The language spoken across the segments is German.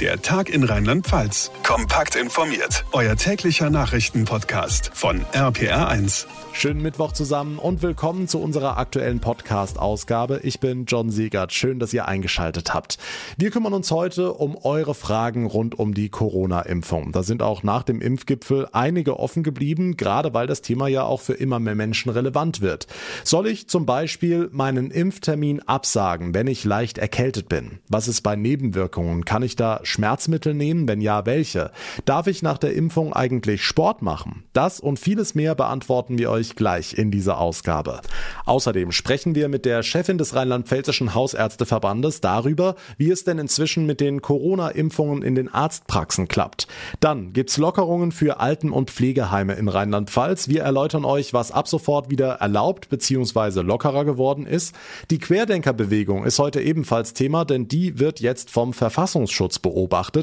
Der Tag in Rheinland-Pfalz. Kompakt informiert. Euer täglicher Nachrichtenpodcast von RPR1. Schönen Mittwoch zusammen und willkommen zu unserer aktuellen Podcast-Ausgabe. Ich bin John Siegert. Schön, dass ihr eingeschaltet habt. Wir kümmern uns heute um eure Fragen rund um die Corona-Impfung. Da sind auch nach dem Impfgipfel einige offen geblieben, gerade weil das Thema ja auch für immer mehr Menschen relevant wird. Soll ich zum Beispiel meinen Impftermin absagen, wenn ich leicht erkältet bin? Was ist bei Nebenwirkungen? Kann ich da Schmerzmittel nehmen? Wenn ja, welche? Darf ich nach der Impfung eigentlich Sport machen? Das und vieles mehr beantworten wir euch gleich in dieser Ausgabe. Außerdem sprechen wir mit der Chefin des Rheinland-Pfälzischen Hausärzteverbandes darüber, wie es denn inzwischen mit den Corona-Impfungen in den Arztpraxen klappt. Dann gibt's Lockerungen für Alten- und Pflegeheime in Rheinland-Pfalz. Wir erläutern euch, was ab sofort wieder erlaubt bzw. lockerer geworden ist. Die Querdenkerbewegung ist heute ebenfalls Thema, denn die wird jetzt vom Verfassungsschutz beobachtet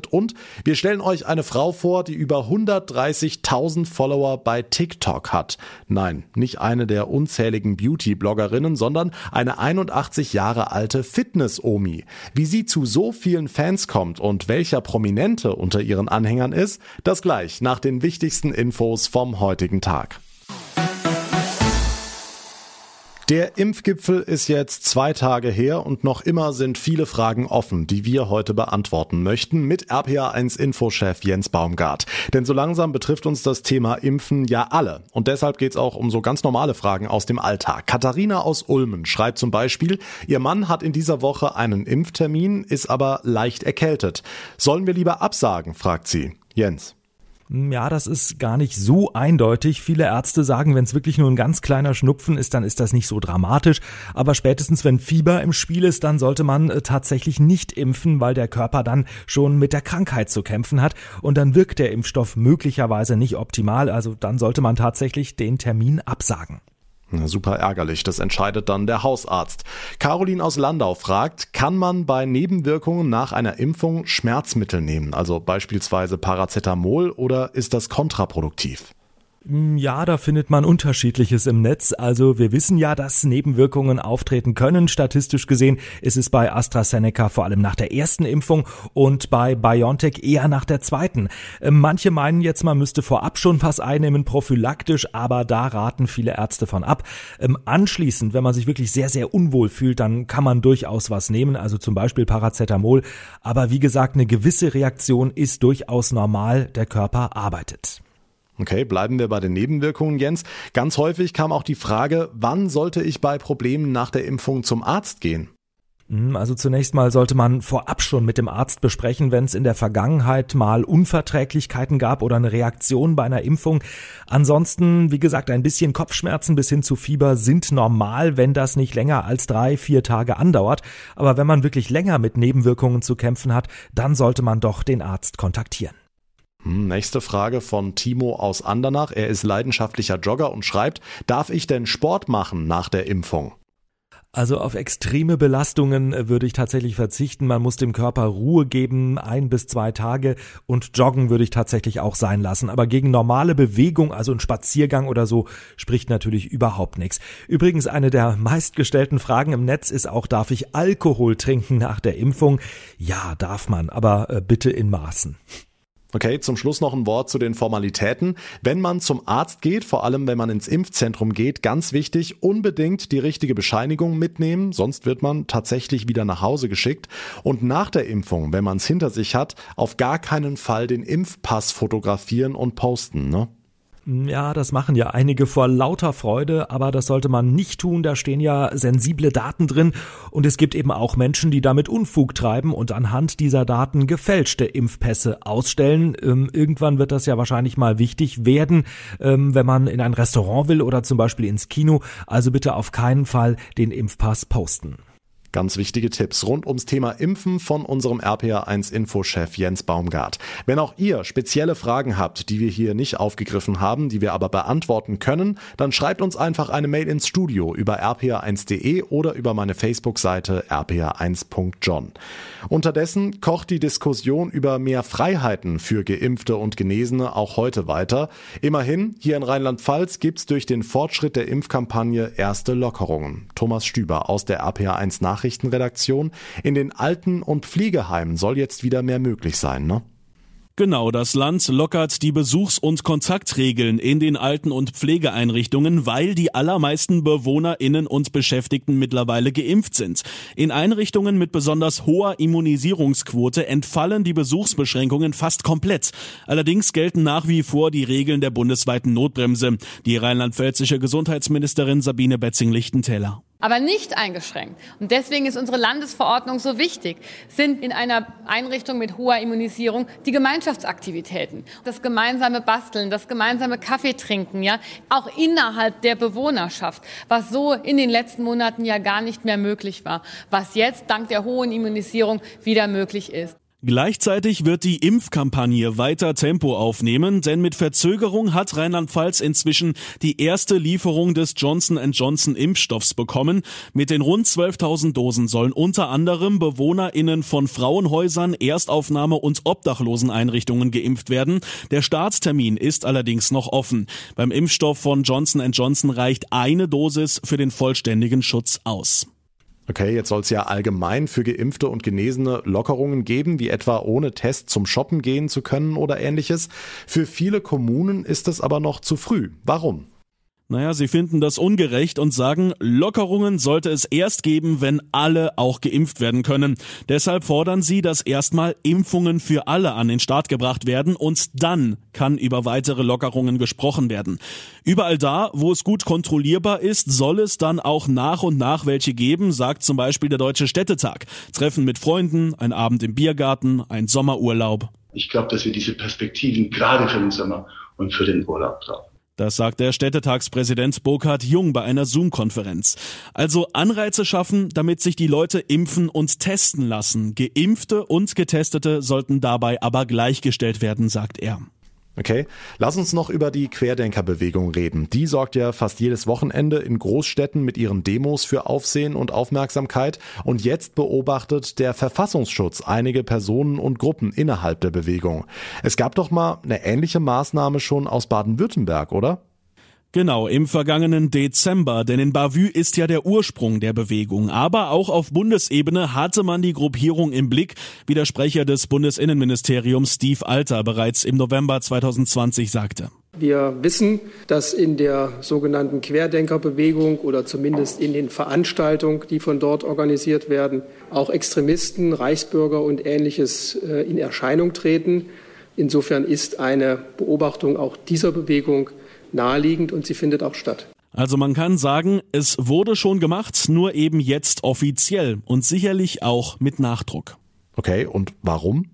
und wir stellen euch eine Frau vor, die über 130.000 Follower bei TikTok hat. Nein, Nein, nicht eine der unzähligen Beauty-Bloggerinnen, sondern eine 81 Jahre alte Fitness-Omi. Wie sie zu so vielen Fans kommt und welcher Prominente unter ihren Anhängern ist, das gleich nach den wichtigsten Infos vom heutigen Tag. Der Impfgipfel ist jetzt zwei Tage her und noch immer sind viele Fragen offen, die wir heute beantworten möchten mit RPA1 Infochef Jens Baumgart. Denn so langsam betrifft uns das Thema Impfen ja alle. Und deshalb geht es auch um so ganz normale Fragen aus dem Alltag. Katharina aus Ulmen schreibt zum Beispiel, ihr Mann hat in dieser Woche einen Impftermin, ist aber leicht erkältet. Sollen wir lieber absagen, fragt sie. Jens. Hm, ja, das ist gar nicht so eindeutig. Viele Ärzte sagen, wenn es wirklich nur ein ganz kleiner Schnupfen ist, dann ist das nicht so dramatisch. Aber spätestens, wenn Fieber im Spiel ist, dann sollte man äh, tatsächlich nicht impfen, weil der Körper dann schon mit der Krankheit zu kämpfen hat. Und dann wirkt der Impfstoff möglicherweise nicht optimal. Also dann sollte man tatsächlich den Termin absagen. Super ärgerlich, das entscheidet dann der Hausarzt. Caroline aus Landau fragt, kann man bei Nebenwirkungen nach einer Impfung Schmerzmittel nehmen, also beispielsweise Paracetamol, oder ist das kontraproduktiv? Hm, ja, da findet man unterschiedliches im Netz. Also wir wissen ja, dass Nebenwirkungen auftreten können. Statistisch gesehen ist es bei AstraZeneca vor allem nach der ersten Impfung und bei BioNTech eher nach der zweiten. Ähm, manche meinen jetzt, man müsste vorab schon was einnehmen, prophylaktisch, aber da raten viele Ärzte von ab. Ähm, anschließend, wenn man sich wirklich sehr, sehr unwohl fühlt, dann kann man durchaus was nehmen, also zum Beispiel Paracetamol. Aber wie gesagt, eine gewisse Reaktion ist durchaus normal. Der Körper arbeitet. Okay, bleiben wir bei den Nebenwirkungen, Jens. Ganz häufig kam auch die Frage, wann sollte ich bei Problemen nach der Impfung zum Arzt gehen? Hm, also zunächst mal sollte man vorab schon mit dem Arzt besprechen, wenn es in der Vergangenheit mal Unverträglichkeiten gab oder eine Reaktion bei einer Impfung. Ansonsten, wie gesagt, ein bisschen Kopfschmerzen bis hin zu Fieber sind normal, wenn das nicht länger als drei, vier Tage andauert. Aber wenn man wirklich länger mit Nebenwirkungen zu kämpfen hat, dann sollte man doch den Arzt kontaktieren. Hm, nächste Frage von Timo aus Andernach. Er ist leidenschaftlicher Jogger und schreibt, darf ich denn Sport machen nach der Impfung? Also auf extreme Belastungen äh, würde ich tatsächlich verzichten. Man muss dem Körper Ruhe geben, ein bis zwei Tage und Joggen würde ich tatsächlich auch sein lassen. Aber gegen normale Bewegung, also ein Spaziergang oder so, spricht natürlich überhaupt nichts. Übrigens, eine der meistgestellten Fragen im Netz ist auch, darf ich Alkohol trinken nach der Impfung? Ja, darf man, aber äh, bitte in Maßen. Okay, zum Schluss noch ein Wort zu den Formalitäten. Wenn man zum Arzt geht, vor allem wenn man ins Impfzentrum geht, ganz wichtig, unbedingt die richtige Bescheinigung mitnehmen, sonst wird man tatsächlich wieder nach Hause geschickt. Und nach der Impfung, wenn man es hinter sich hat, auf gar keinen Fall den Impfpass fotografieren und posten. Ne? Ja, das machen ja einige vor lauter Freude, aber das sollte man nicht tun, da stehen ja sensible Daten drin und es gibt eben auch Menschen, die damit Unfug treiben und anhand dieser Daten gefälschte Impfpässe ausstellen. Ähm, irgendwann wird das ja wahrscheinlich mal wichtig werden, ähm, wenn man in ein Restaurant will oder zum Beispiel ins Kino. Also bitte auf keinen Fall den Impfpass posten. Ganz wichtige Tipps rund ums Thema Impfen von unserem RPA1 Infochef Jens Baumgart. Wenn auch ihr spezielle Fragen habt, die wir hier nicht aufgegriffen haben, die wir aber beantworten können, dann schreibt uns einfach eine Mail ins Studio über rpa1.de oder über meine Facebook-Seite rpa1.john. Unterdessen kocht die Diskussion über mehr Freiheiten für Geimpfte und Genesene auch heute weiter. Immerhin, hier in Rheinland-Pfalz gibt's durch den Fortschritt der Impfkampagne erste Lockerungen. Thomas Stüber aus der RPA1 nach Nachrichtenredaktion. In den Alten- und Pflegeheimen soll jetzt wieder mehr möglich sein, ne? Genau, das Land lockert die Besuchs- und Kontaktregeln in den Alten- und Pflegeeinrichtungen, weil die allermeisten BewohnerInnen und Beschäftigten mittlerweile geimpft sind. In Einrichtungen mit besonders hoher Immunisierungsquote entfallen die Besuchsbeschränkungen fast komplett. Allerdings gelten nach wie vor die Regeln der bundesweiten Notbremse. Die rheinland-pfälzische Gesundheitsministerin Sabine Betzing-Lichtentäler aber nicht eingeschränkt. Und deswegen ist unsere Landesverordnung so wichtig, sind in einer Einrichtung mit hoher Immunisierung die Gemeinschaftsaktivitäten, das gemeinsame Basteln, das gemeinsame Kaffee trinken, ja, auch innerhalb der Bewohnerschaft, was so in den letzten Monaten ja gar nicht mehr möglich war, was jetzt dank der hohen Immunisierung wieder möglich ist. Gleichzeitig wird die Impfkampagne weiter Tempo aufnehmen, denn mit Verzögerung hat Rheinland-Pfalz inzwischen die erste Lieferung des Johnson Johnson Impfstoffs bekommen. Mit den rund 12.000 Dosen sollen unter anderem BewohnerInnen von Frauenhäusern, Erstaufnahme und Obdachloseneinrichtungen geimpft werden. Der Starttermin ist allerdings noch offen. Beim Impfstoff von Johnson Johnson reicht eine Dosis für den vollständigen Schutz aus. Okay, jetzt soll es ja allgemein für Geimpfte und Genesene Lockerungen geben, wie etwa ohne Test zum Shoppen gehen zu können oder ähnliches. Für viele Kommunen ist es aber noch zu früh. Warum? Naja, sie finden das ungerecht und sagen, Lockerungen sollte es erst geben, wenn alle auch geimpft werden können. Deshalb fordern sie, dass erstmal Impfungen für alle an den Start gebracht werden und dann kann über weitere Lockerungen gesprochen werden. Überall da, wo es gut kontrollierbar ist, soll es dann auch nach und nach welche geben, sagt zum Beispiel der Deutsche Städtetag. Treffen mit Freunden, ein Abend im Biergarten, ein Sommerurlaub. Ich glaube, dass wir diese Perspektiven gerade für den Sommer und für den Urlaub brauchen. Das sagt der Städtetagspräsident Burkhard Jung bei einer Zoom-Konferenz. Also Anreize schaffen, damit sich die Leute impfen und testen lassen. Geimpfte und Getestete sollten dabei aber gleichgestellt werden, sagt er. Okay, lass uns noch über die Querdenkerbewegung reden. Die sorgt ja fast jedes Wochenende in Großstädten mit ihren Demos für Aufsehen und Aufmerksamkeit. Und jetzt beobachtet der Verfassungsschutz einige Personen und Gruppen innerhalb der Bewegung. Es gab doch mal eine ähnliche Maßnahme schon aus Baden-Württemberg, oder? Genau, im vergangenen Dezember, denn in Bavü ist ja der Ursprung der Bewegung. Aber auch auf Bundesebene hatte man die Gruppierung im Blick, wie der Sprecher des Bundesinnenministeriums Steve Alter bereits im November 2020 sagte. Wir wissen, dass in der sogenannten Querdenkerbewegung oder zumindest in den Veranstaltungen, die von dort organisiert werden, auch Extremisten, Reichsbürger und ähnliches äh, in Erscheinung treten. Insofern ist eine Beobachtung auch dieser Bewegung naheliegend und sie findet auch statt. Also man kann sagen, es wurde schon gemacht, nur eben jetzt offiziell und sicherlich auch mit Nachdruck. Okay, und warum?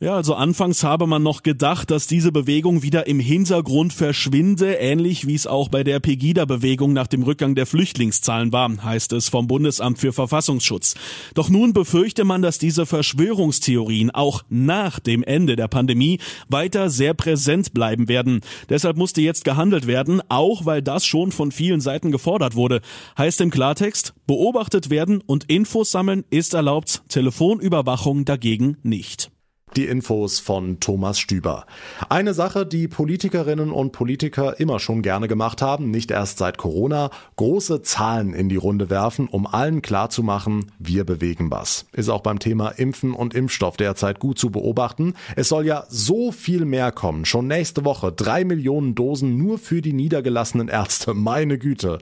Ja, also anfangs habe man noch gedacht, dass diese Bewegung wieder im Hintergrund verschwinde, ähnlich wie es auch bei der Pegida-Bewegung nach dem Rückgang der Flüchtlingszahlen war, heißt es vom Bundesamt für Verfassungsschutz. Doch nun befürchte man, dass diese Verschwörungstheorien auch nach dem Ende der Pandemie weiter sehr präsent bleiben werden. Deshalb musste jetzt gehandelt werden, auch weil das schon von vielen Seiten gefordert wurde. Heißt im Klartext, beobachtet werden und Infos sammeln ist erlaubt, Telefonüberwachung dagegen nicht. Die Infos von Thomas Stüber. Eine Sache, die Politikerinnen und Politiker immer schon gerne gemacht haben, nicht erst seit Corona, große Zahlen in die Runde werfen, um allen klarzumachen, wir bewegen was. Ist auch beim Thema Impfen und Impfstoff derzeit gut zu beobachten. Es soll ja so viel mehr kommen. Schon nächste Woche drei Millionen Dosen nur für die niedergelassenen Ärzte. Meine Güte.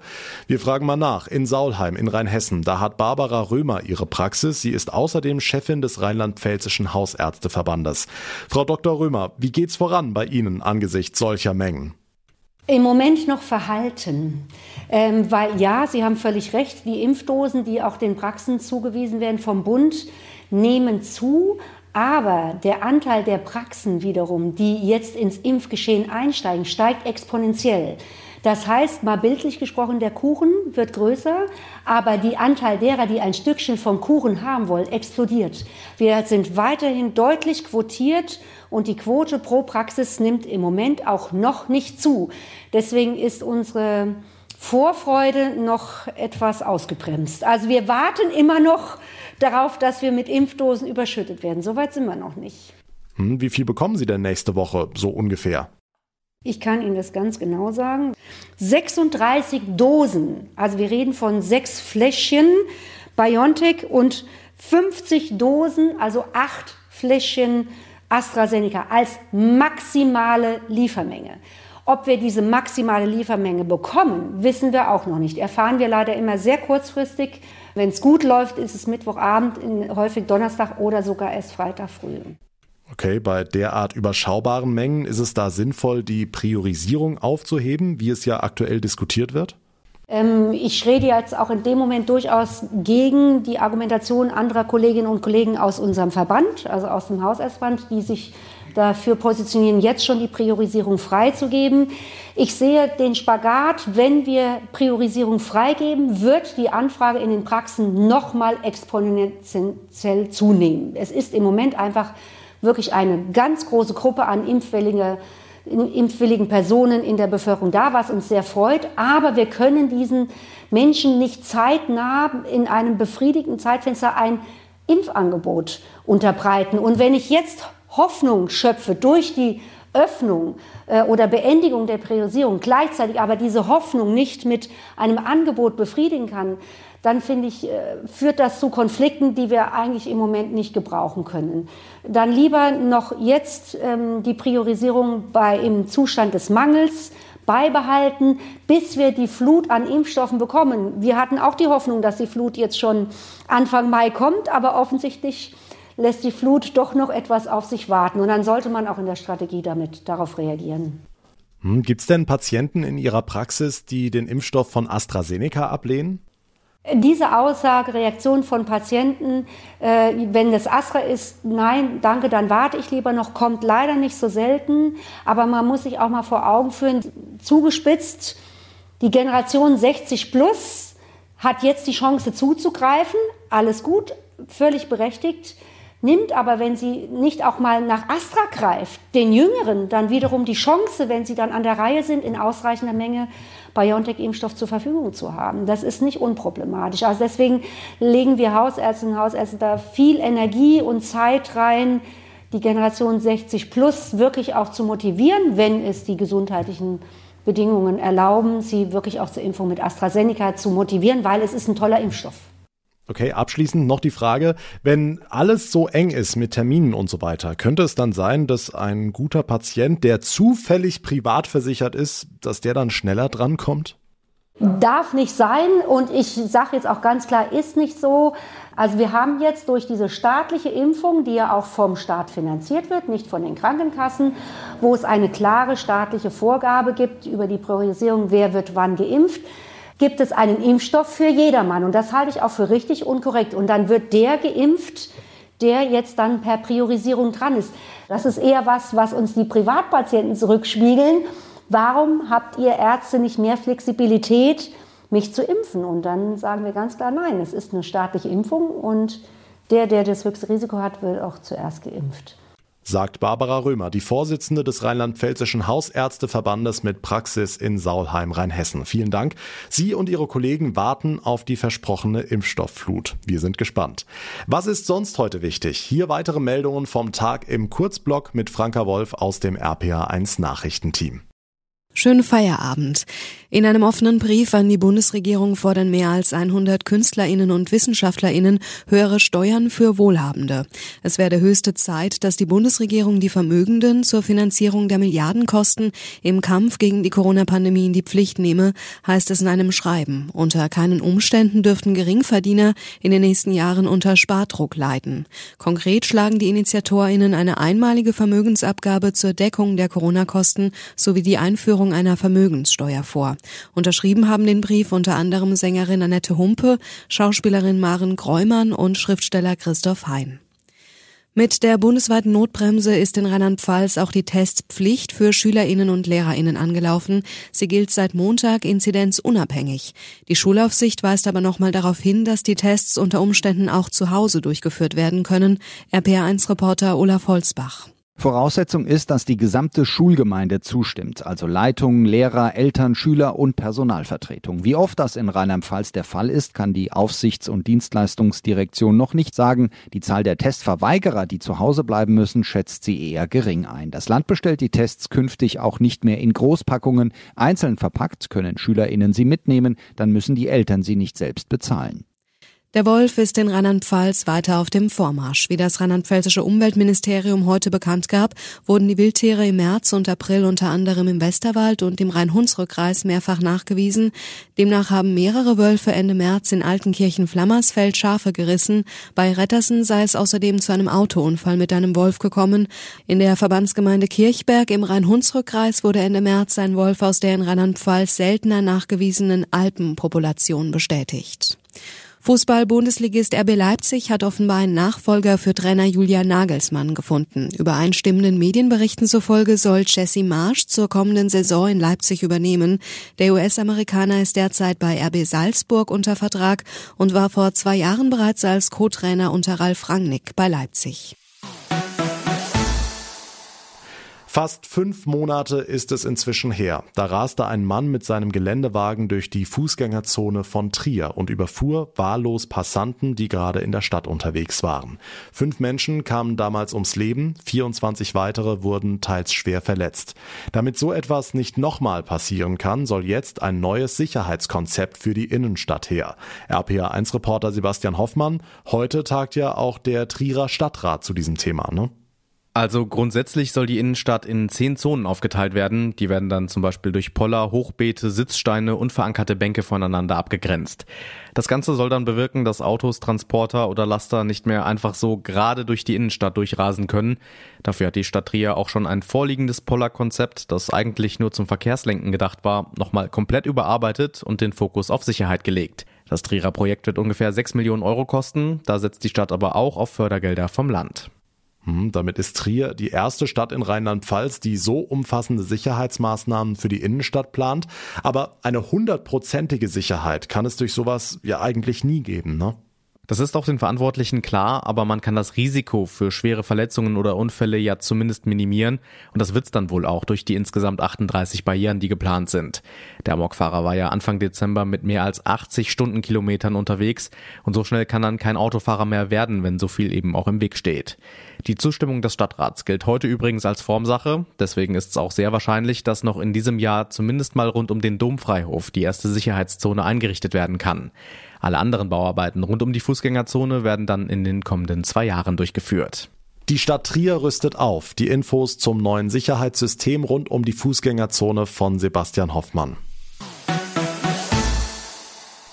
Wir fragen mal nach. In Saulheim in Rheinhessen, da hat Barbara Römer ihre Praxis. Sie ist außerdem Chefin des rheinland-pfälzischen Hausärzte Verbandes. Frau Dr. Römer, wie geht's voran bei Ihnen angesichts solcher Mengen? Im Moment noch verhalten, ähm, weil ja, Sie haben völlig recht, die Impfdosen, die auch den Praxen zugewiesen werden vom Bund, nehmen zu. Aber der Anteil der Praxen wiederum, die jetzt ins Impfgeschehen einsteigen, steigt exponentiell. Das heißt, mal bildlich gesprochen, der Kuchen wird größer, aber die Anteil derer, die ein Stückchen vom Kuchen haben wollen, explodiert. Wir sind weiterhin deutlich quotiert und die Quote pro Praxis nimmt im Moment auch noch nicht zu. Deswegen ist unsere Vorfreude noch etwas ausgebremst. Also wir warten immer noch darauf, dass wir mit Impfdosen überschüttet werden. Soweit sind wir noch nicht. Hm, wie viel bekommen Sie denn nächste Woche so ungefähr? Ich kann Ihnen das ganz genau sagen. 36 Dosen, also wir reden von sechs Fläschchen BioNTech und 50 Dosen, also acht Fläschchen AstraZeneca als maximale Liefermenge. Ob wir diese maximale Liefermenge bekommen, wissen wir auch noch nicht. Erfahren wir leider immer sehr kurzfristig. Wenn es gut läuft, ist es Mittwochabend, häufig Donnerstag oder sogar erst Freitag früh. Okay, bei derart überschaubaren Mengen ist es da sinnvoll, die Priorisierung aufzuheben, wie es ja aktuell diskutiert wird? Ähm, ich rede jetzt auch in dem Moment durchaus gegen die Argumentation anderer Kolleginnen und Kollegen aus unserem Verband, also aus dem Hausärztverband, die sich dafür positionieren, jetzt schon die Priorisierung freizugeben. Ich sehe den Spagat, wenn wir Priorisierung freigeben, wird die Anfrage in den Praxen nochmal exponentiell zunehmen. Es ist im Moment einfach wirklich eine ganz große Gruppe an impfwilligen Personen in der Bevölkerung da, was uns sehr freut. Aber wir können diesen Menschen nicht zeitnah in einem befriedigenden Zeitfenster ein Impfangebot unterbreiten. Und wenn ich jetzt Hoffnung schöpfe durch die Öffnung äh, oder Beendigung der Priorisierung, gleichzeitig aber diese Hoffnung nicht mit einem Angebot befriedigen kann, dann finde ich, äh, führt das zu Konflikten, die wir eigentlich im Moment nicht gebrauchen können. Dann lieber noch jetzt ähm, die Priorisierung bei, im Zustand des Mangels beibehalten, bis wir die Flut an Impfstoffen bekommen. Wir hatten auch die Hoffnung, dass die Flut jetzt schon Anfang Mai kommt, aber offensichtlich lässt die Flut doch noch etwas auf sich warten. Und dann sollte man auch in der Strategie damit darauf reagieren. Hm, Gibt es denn Patienten in Ihrer Praxis, die den Impfstoff von AstraZeneca ablehnen? Diese Aussage, Reaktion von Patienten, äh, wenn das Astra ist, nein, danke, dann warte ich lieber noch, kommt leider nicht so selten. Aber man muss sich auch mal vor Augen führen, zugespitzt, die Generation 60 plus hat jetzt die Chance zuzugreifen. Alles gut, völlig berechtigt nimmt aber, wenn sie nicht auch mal nach Astra greift, den Jüngeren dann wiederum die Chance, wenn sie dann an der Reihe sind, in ausreichender Menge BioNTech-Impfstoff zur Verfügung zu haben. Das ist nicht unproblematisch. Also deswegen legen wir Hausärztinnen und Hausärzte da viel Energie und Zeit rein, die Generation 60 plus wirklich auch zu motivieren, wenn es die gesundheitlichen Bedingungen erlauben, sie wirklich auch zur Impfung mit AstraZeneca zu motivieren, weil es ist ein toller Impfstoff. Okay, abschließend noch die Frage, wenn alles so eng ist mit Terminen und so weiter, könnte es dann sein, dass ein guter Patient, der zufällig privat versichert ist, dass der dann schneller drankommt? Darf nicht sein und ich sage jetzt auch ganz klar, ist nicht so. Also wir haben jetzt durch diese staatliche Impfung, die ja auch vom Staat finanziert wird, nicht von den Krankenkassen, wo es eine klare staatliche Vorgabe gibt über die Priorisierung, wer wird wann geimpft, gibt es einen Impfstoff für jedermann. Und das halte ich auch für richtig und korrekt. Und dann wird der geimpft, der jetzt dann per Priorisierung dran ist. Das ist eher was, was uns die Privatpatienten zurückspiegeln. Warum habt ihr Ärzte nicht mehr Flexibilität, mich zu impfen? Und dann sagen wir ganz klar, nein, es ist eine staatliche Impfung und der, der das höchste Risiko hat, wird auch zuerst geimpft sagt Barbara Römer, die Vorsitzende des Rheinland-Pfälzischen Hausärzteverbandes mit Praxis in Saulheim, Rheinhessen. Vielen Dank. Sie und Ihre Kollegen warten auf die versprochene Impfstoffflut. Wir sind gespannt. Was ist sonst heute wichtig? Hier weitere Meldungen vom Tag im Kurzblock mit Franka Wolf aus dem RPA1 Nachrichtenteam. Schönen Feierabend. In einem offenen Brief an die Bundesregierung fordern mehr als 100 Künstlerinnen und Wissenschaftlerinnen höhere Steuern für Wohlhabende. Es werde höchste Zeit, dass die Bundesregierung die Vermögenden zur Finanzierung der Milliardenkosten im Kampf gegen die Corona-Pandemie in die Pflicht nehme, heißt es in einem Schreiben. Unter keinen Umständen dürften Geringverdiener in den nächsten Jahren unter Spardruck leiden. Konkret schlagen die Initiatorinnen eine einmalige Vermögensabgabe zur Deckung der Corona-Kosten sowie die Einführung Einführung einer Vermögenssteuer vor. Unterschrieben haben den Brief unter anderem Sängerin Annette Humpe, Schauspielerin Maren Gräumann und Schriftsteller Christoph Hein. Mit der bundesweiten Notbremse ist in Rheinland-Pfalz auch die Testpflicht für Schülerinnen und Lehrerinnen angelaufen. Sie gilt seit Montag inzidenzunabhängig. Die Schulaufsicht weist aber nochmal darauf hin, dass die Tests unter Umständen auch zu Hause durchgeführt werden können. RPA1-Reporter Olaf Holzbach. Voraussetzung ist, dass die gesamte Schulgemeinde zustimmt, also Leitungen, Lehrer, Eltern, Schüler und Personalvertretung. Wie oft das in Rheinland-Pfalz der Fall ist, kann die Aufsichts- und Dienstleistungsdirektion noch nicht sagen. Die Zahl der Testverweigerer, die zu Hause bleiben müssen, schätzt sie eher gering ein. Das Land bestellt die Tests künftig auch nicht mehr in Großpackungen. Einzeln verpackt können SchülerInnen sie mitnehmen, dann müssen die Eltern sie nicht selbst bezahlen. Der Wolf ist in Rheinland-Pfalz weiter auf dem Vormarsch. Wie das rheinland-pfälzische Umweltministerium heute bekannt gab, wurden die Wildtiere im März und April unter anderem im Westerwald und im Rhein-Hunsrück-Kreis mehrfach nachgewiesen. Demnach haben mehrere Wölfe Ende März in Altenkirchen-Flammersfeld Schafe gerissen. Bei Rettersen sei es außerdem zu einem Autounfall mit einem Wolf gekommen. In der Verbandsgemeinde Kirchberg im Rhein-Hunsrück-Kreis wurde Ende März ein Wolf aus der in Rheinland-Pfalz seltener nachgewiesenen Alpenpopulation bestätigt. Fußball-Bundesligist RB Leipzig hat offenbar einen Nachfolger für Trainer Julian Nagelsmann gefunden. Übereinstimmenden Medienberichten zufolge soll Jesse Marsch zur kommenden Saison in Leipzig übernehmen. Der US-Amerikaner ist derzeit bei RB Salzburg unter Vertrag und war vor zwei Jahren bereits als Co-Trainer unter Ralf Rangnick bei Leipzig. Fast fünf Monate ist es inzwischen her. Da raste ein Mann mit seinem Geländewagen durch die Fußgängerzone von Trier und überfuhr wahllos Passanten, die gerade in der Stadt unterwegs waren. Fünf Menschen kamen damals ums Leben, 24 weitere wurden teils schwer verletzt. Damit so etwas nicht nochmal passieren kann, soll jetzt ein neues Sicherheitskonzept für die Innenstadt her. RPA1-Reporter Sebastian Hoffmann, heute tagt ja auch der Trierer Stadtrat zu diesem Thema, ne? Also grundsätzlich soll die Innenstadt in zehn Zonen aufgeteilt werden. Die werden dann zum Beispiel durch Poller, Hochbeete, Sitzsteine und verankerte Bänke voneinander abgegrenzt. Das Ganze soll dann bewirken, dass Autos, Transporter oder Laster nicht mehr einfach so gerade durch die Innenstadt durchrasen können. Dafür hat die Stadt Trier auch schon ein vorliegendes Poller-Konzept, das eigentlich nur zum Verkehrslenken gedacht war, nochmal komplett überarbeitet und den Fokus auf Sicherheit gelegt. Das Trierer Projekt wird ungefähr 6 Millionen Euro kosten. Da setzt die Stadt aber auch auf Fördergelder vom Land. Hm, damit ist Trier die erste Stadt in Rheinland-Pfalz, die so umfassende Sicherheitsmaßnahmen für die Innenstadt plant. Aber eine hundertprozentige Sicherheit kann es durch sowas ja eigentlich nie geben, ne? Das ist auch den Verantwortlichen klar, aber man kann das Risiko für schwere Verletzungen oder Unfälle ja zumindest minimieren und das wird's dann wohl auch durch die insgesamt 38 Barrieren, die geplant sind. Der Amokfahrer war ja Anfang Dezember mit mehr als 80 Stundenkilometern unterwegs und so schnell kann dann kein Autofahrer mehr werden, wenn so viel eben auch im Weg steht. Die Zustimmung des Stadtrats gilt heute übrigens als Formsache, deswegen ist es auch sehr wahrscheinlich, dass noch in diesem Jahr zumindest mal rund um den Domfreihof die erste Sicherheitszone eingerichtet werden kann. Alle anderen Bauarbeiten rund um die Fußgängerzone werden dann in den kommenden zwei Jahren durchgeführt. Die Stadt Trier rüstet auf. Die Infos zum neuen Sicherheitssystem rund um die Fußgängerzone von Sebastian Hoffmann.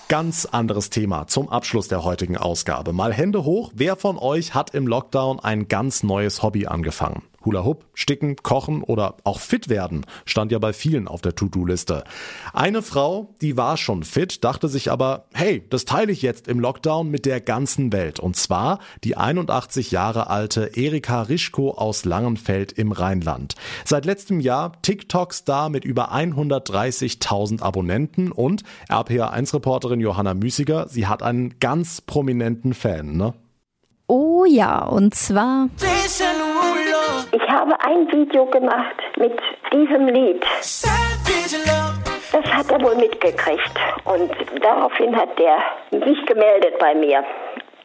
Ganz anderes Thema zum Abschluss der heutigen Ausgabe. Mal Hände hoch, wer von euch hat im Lockdown ein ganz neues Hobby angefangen? Hula Hoop, Sticken, Kochen oder auch fit werden stand ja bei vielen auf der To-Do-Liste. Eine Frau, die war schon fit, dachte sich aber, hey, das teile ich jetzt im Lockdown mit der ganzen Welt. Und zwar die 81 Jahre alte Erika Rischko aus Langenfeld im Rheinland. Seit letztem Jahr TikTok-Star mit über 130.000 Abonnenten und RPA1-Reporterin Johanna Müßiger, sie hat einen ganz prominenten Fan, ne? Oh ja, und zwar. Ich habe ein Video gemacht mit diesem Lied. Das hat er wohl mitgekriegt und daraufhin hat er sich gemeldet bei mir.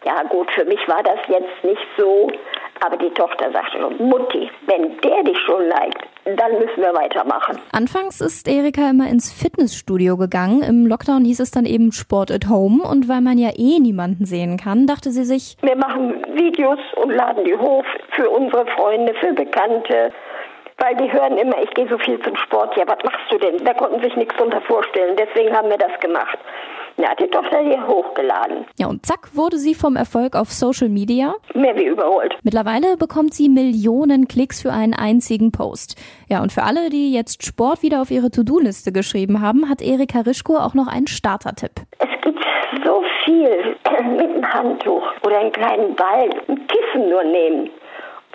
Ja gut, für mich war das jetzt nicht so, aber die Tochter sagte schon, Mutti, wenn der dich schon neigt, dann müssen wir weitermachen. Anfangs ist Erika immer ins Fitnessstudio gegangen. Im Lockdown hieß es dann eben Sport at Home. Und weil man ja eh niemanden sehen kann, dachte sie sich, wir machen Videos und laden die hoch für unsere Freunde, für Bekannte. Weil die hören immer, ich gehe so viel zum Sport. Ja, was machst du denn? Da konnten sich nichts drunter vorstellen. Deswegen haben wir das gemacht. Ja, hat die Tochter hier hochgeladen. Ja, und zack wurde sie vom Erfolg auf Social Media mehr wie überholt. Mittlerweile bekommt sie Millionen Klicks für einen einzigen Post. Ja, und für alle, die jetzt Sport wieder auf ihre To-Do-Liste geschrieben haben, hat Erika Rischko auch noch einen Starter-Tipp. Es gibt so viel mit einem Handtuch oder einen kleinen Ball, ein Kissen nur nehmen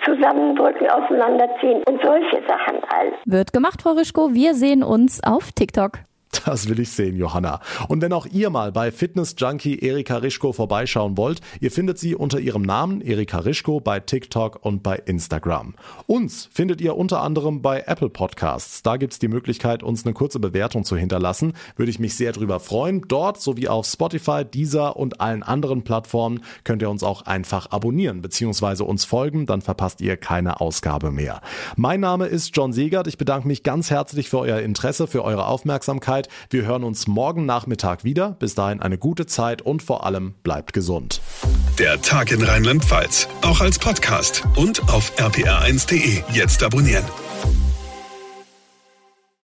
zusammendrücken, auseinanderziehen und solche Sachen all. Wird gemacht, Frau Rischko. Wir sehen uns auf TikTok. Das will ich sehen, Johanna. Und wenn auch ihr mal bei Fitness Junkie Erika Rischko vorbeischauen wollt, ihr findet sie unter ihrem Namen Erika Rischko bei TikTok und bei Instagram. Uns findet ihr unter anderem bei Apple Podcasts. Da gibt's die Möglichkeit, uns eine kurze Bewertung zu hinterlassen. Würde ich mich sehr drüber freuen. Dort sowie auf Spotify, Deezer und allen anderen Plattformen könnt ihr uns auch einfach abonnieren bzw. uns folgen, dann verpasst ihr keine Ausgabe mehr. Mein Name ist John Segert. Ich bedanke mich ganz herzlich für euer Interesse, für eure Aufmerksamkeit Zeit. Wir hören uns morgen Nachmittag wieder. Bis dahin eine gute Zeit und vor allem bleibt gesund. Der Tag in Rheinland-Pfalz, auch als Podcast und auf rpr1.de. Jetzt abonnieren.